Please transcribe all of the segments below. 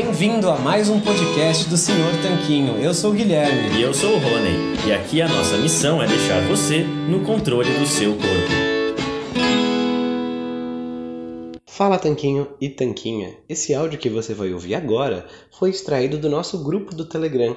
Bem-vindo a mais um podcast do Senhor Tanquinho. Eu sou o Guilherme. E eu sou o Rony. E aqui a nossa missão é deixar você no controle do seu corpo. Fala Tanquinho e Tanquinha. Esse áudio que você vai ouvir agora foi extraído do nosso grupo do Telegram.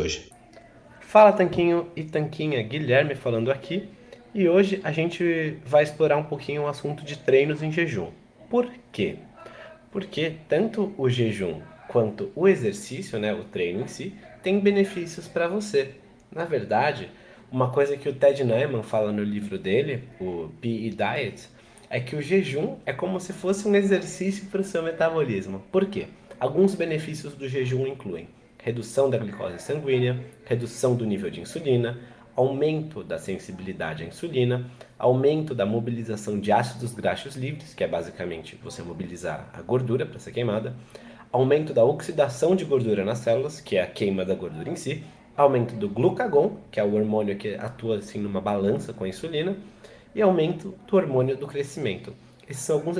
Fala Tanquinho e Tanquinha, Guilherme falando aqui. E hoje a gente vai explorar um pouquinho o assunto de treinos em jejum. Por quê? Porque tanto o jejum quanto o exercício, né, o treino em si, tem benefícios para você. Na verdade, uma coisa que o Ted Naiman fala no livro dele, o PE Diet, é que o jejum é como se fosse um exercício para o seu metabolismo. Por quê? Alguns benefícios do jejum incluem redução da glicose sanguínea, redução do nível de insulina, aumento da sensibilidade à insulina, aumento da mobilização de ácidos graxos livres, que é basicamente você mobilizar a gordura para ser queimada, aumento da oxidação de gordura nas células, que é a queima da gordura em si, aumento do glucagon, que é o hormônio que atua assim numa balança com a insulina, e aumento do hormônio do crescimento. Esses são alguns,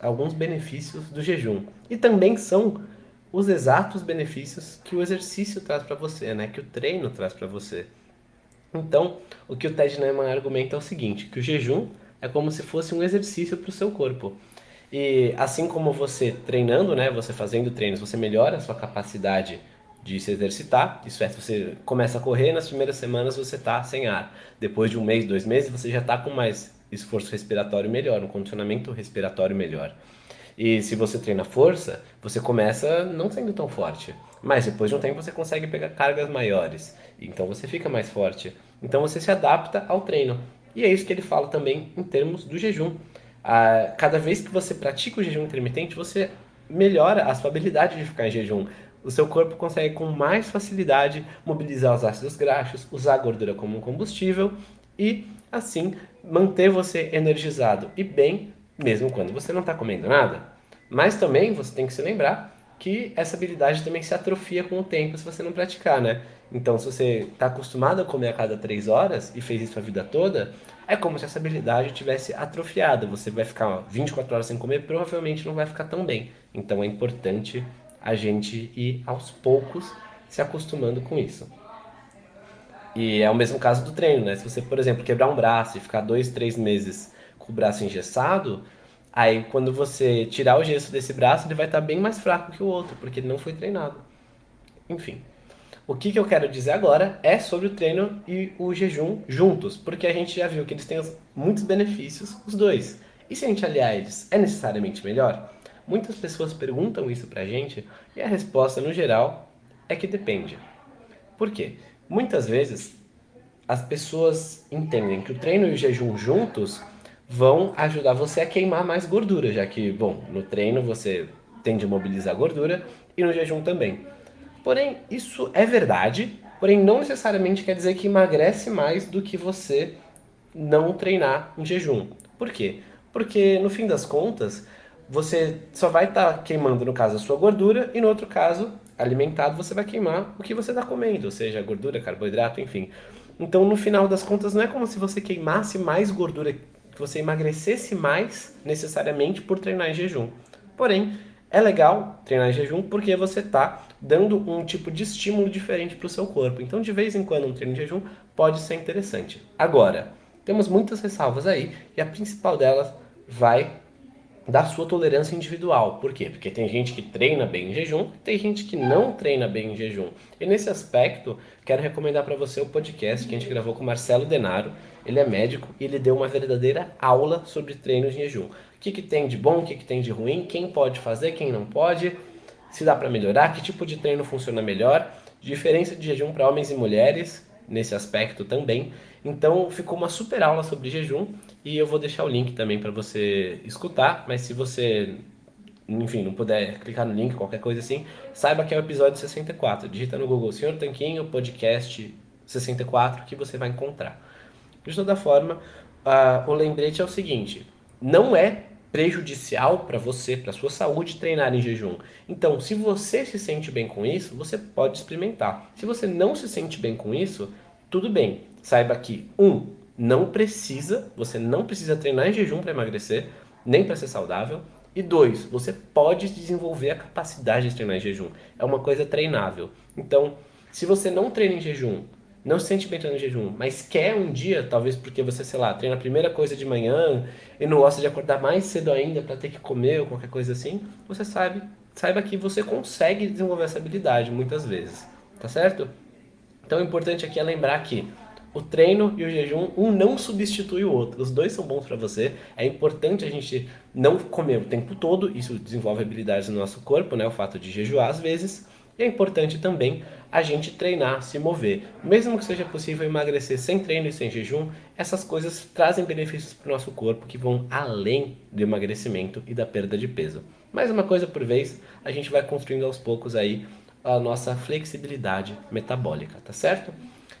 alguns benefícios do jejum. E também são os exatos benefícios que o exercício traz para você, né? que o treino traz para você. Então, o que o Ted Neyman argumenta é o seguinte, que o jejum é como se fosse um exercício para o seu corpo. E assim como você treinando, né, você fazendo treinos, você melhora a sua capacidade de se exercitar. Isso é, você começa a correr, nas primeiras semanas você está sem ar. Depois de um mês, dois meses, você já está com mais esforço respiratório melhor, um condicionamento respiratório melhor. E se você treina força, você começa não sendo tão forte. Mas depois de um tempo você consegue pegar cargas maiores. Então você fica mais forte. Então você se adapta ao treino. E é isso que ele fala também em termos do jejum a, cada vez que você pratica o jejum intermitente, você melhora a sua habilidade de ficar em jejum. O seu corpo consegue com mais facilidade mobilizar os ácidos graxos, usar a gordura como um combustível e, assim, manter você energizado e bem, mesmo quando você não está comendo nada. Mas também você tem que se lembrar que essa habilidade também se atrofia com o tempo se você não praticar, né? Então, se você está acostumado a comer a cada três horas e fez isso a vida toda, é como se essa habilidade tivesse atrofiada. Você vai ficar 24 horas sem comer, provavelmente não vai ficar tão bem. Então, é importante a gente ir aos poucos se acostumando com isso. E é o mesmo caso do treino, né? Se você, por exemplo, quebrar um braço e ficar dois, três meses o braço engessado, aí quando você tirar o gesso desse braço, ele vai estar bem mais fraco que o outro, porque ele não foi treinado. Enfim. O que, que eu quero dizer agora é sobre o treino e o jejum juntos, porque a gente já viu que eles têm muitos benefícios, os dois. E se a gente aliar eles, é necessariamente melhor? Muitas pessoas perguntam isso pra gente e a resposta, no geral, é que depende. Por quê? Muitas vezes as pessoas entendem que o treino e o jejum juntos vão ajudar você a queimar mais gordura, já que, bom, no treino você tende a mobilizar gordura e no jejum também. Porém, isso é verdade, porém não necessariamente quer dizer que emagrece mais do que você não treinar em jejum. Por quê? Porque no fim das contas, você só vai estar tá queimando, no caso, a sua gordura, e no outro caso, alimentado, você vai queimar o que você está comendo, ou seja, gordura, carboidrato, enfim. Então, no final das contas, não é como se você queimasse mais gordura, que você emagrecesse mais necessariamente por treinar em jejum. Porém, é legal treinar em jejum porque você está dando um tipo de estímulo diferente para o seu corpo. Então, de vez em quando, um treino de jejum pode ser interessante. Agora, temos muitas ressalvas aí e a principal delas vai da sua tolerância individual. Por quê? Porque tem gente que treina bem em jejum, tem gente que não treina bem em jejum. E nesse aspecto, quero recomendar para você o podcast que a gente gravou com o Marcelo Denaro. ele é médico e ele deu uma verdadeira aula sobre treinos em jejum. O que, que tem de bom, o que, que tem de ruim, quem pode fazer, quem não pode, se dá para melhorar, que tipo de treino funciona melhor, diferença de jejum para homens e mulheres nesse aspecto também. Então ficou uma super aula sobre jejum e eu vou deixar o link também para você escutar, mas se você enfim, não puder clicar no link, qualquer coisa assim, saiba que é o episódio 64. Digita no Google Senhor Tanquinho Podcast 64 que você vai encontrar. De toda forma, uh, o lembrete é o seguinte: não é prejudicial para você, para sua saúde, treinar em jejum. Então, se você se sente bem com isso, você pode experimentar. Se você não se sente bem com isso, tudo bem. Saiba que um, não precisa, você não precisa treinar em jejum para emagrecer, nem para ser saudável. E dois, você pode desenvolver a capacidade de treinar em jejum. É uma coisa treinável. Então, se você não treina em jejum, não se sente bem treinando jejum, mas quer um dia, talvez porque você, sei lá, treina a primeira coisa de manhã e não gosta de acordar mais cedo ainda para ter que comer ou qualquer coisa assim, você sabe, saiba que você consegue desenvolver essa habilidade muitas vezes, tá certo? Então o importante aqui é lembrar que o treino e o jejum, um não substitui o outro. Os dois são bons para você. É importante a gente não comer o tempo todo, isso desenvolve habilidades no nosso corpo, né? O fato de jejuar às vezes. E é importante também a gente treinar, se mover. Mesmo que seja possível emagrecer sem treino e sem jejum, essas coisas trazem benefícios para o nosso corpo que vão além do emagrecimento e da perda de peso. Mais uma coisa por vez, a gente vai construindo aos poucos aí a nossa flexibilidade metabólica, tá certo?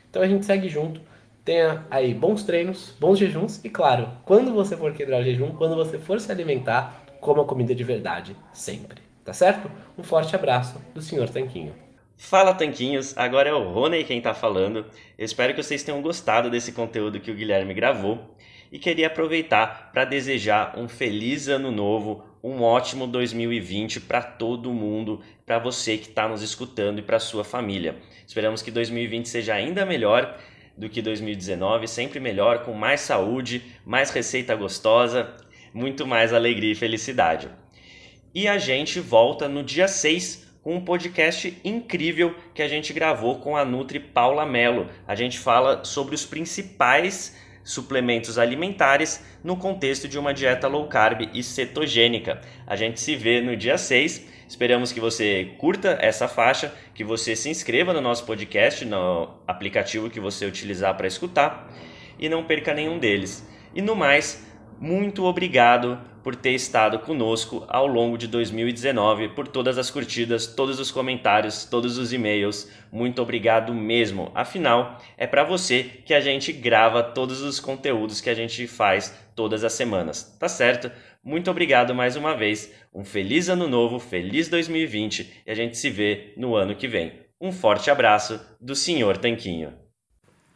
Então a gente segue junto, tenha aí bons treinos, bons jejuns e claro, quando você for quebrar o jejum, quando você for se alimentar, coma comida de verdade sempre, tá certo? Um forte abraço do Sr. Tanquinho. Fala Tanquinhos, agora é o Rony quem tá falando. Eu espero que vocês tenham gostado desse conteúdo que o Guilherme gravou e queria aproveitar para desejar um feliz ano novo, um ótimo 2020 para todo mundo, para você que está nos escutando e para sua família. Esperamos que 2020 seja ainda melhor do que 2019, sempre melhor, com mais saúde, mais receita gostosa, muito mais alegria e felicidade. E a gente volta no dia 6 com um podcast incrível que a gente gravou com a Nutri Paula Mello. A gente fala sobre os principais suplementos alimentares no contexto de uma dieta low carb e cetogênica. A gente se vê no dia 6. Esperamos que você curta essa faixa, que você se inscreva no nosso podcast, no aplicativo que você utilizar para escutar e não perca nenhum deles. E no mais, muito obrigado por ter estado conosco ao longo de 2019, por todas as curtidas, todos os comentários, todos os e-mails. Muito obrigado mesmo. Afinal, é para você que a gente grava todos os conteúdos que a gente faz todas as semanas, tá certo? Muito obrigado mais uma vez. Um feliz ano novo, feliz 2020 e a gente se vê no ano que vem. Um forte abraço do Senhor Tanquinho.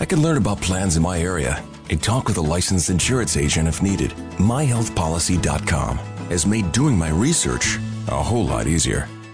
I can learn about plans in my area and talk with a licensed insurance agent if needed. MyHealthPolicy.com has made doing my research a whole lot easier.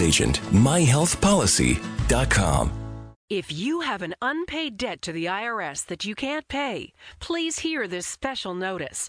agent. myhealthpolicy.com. If you have an unpaid debt to the IRS that you can't pay, please hear this special notice.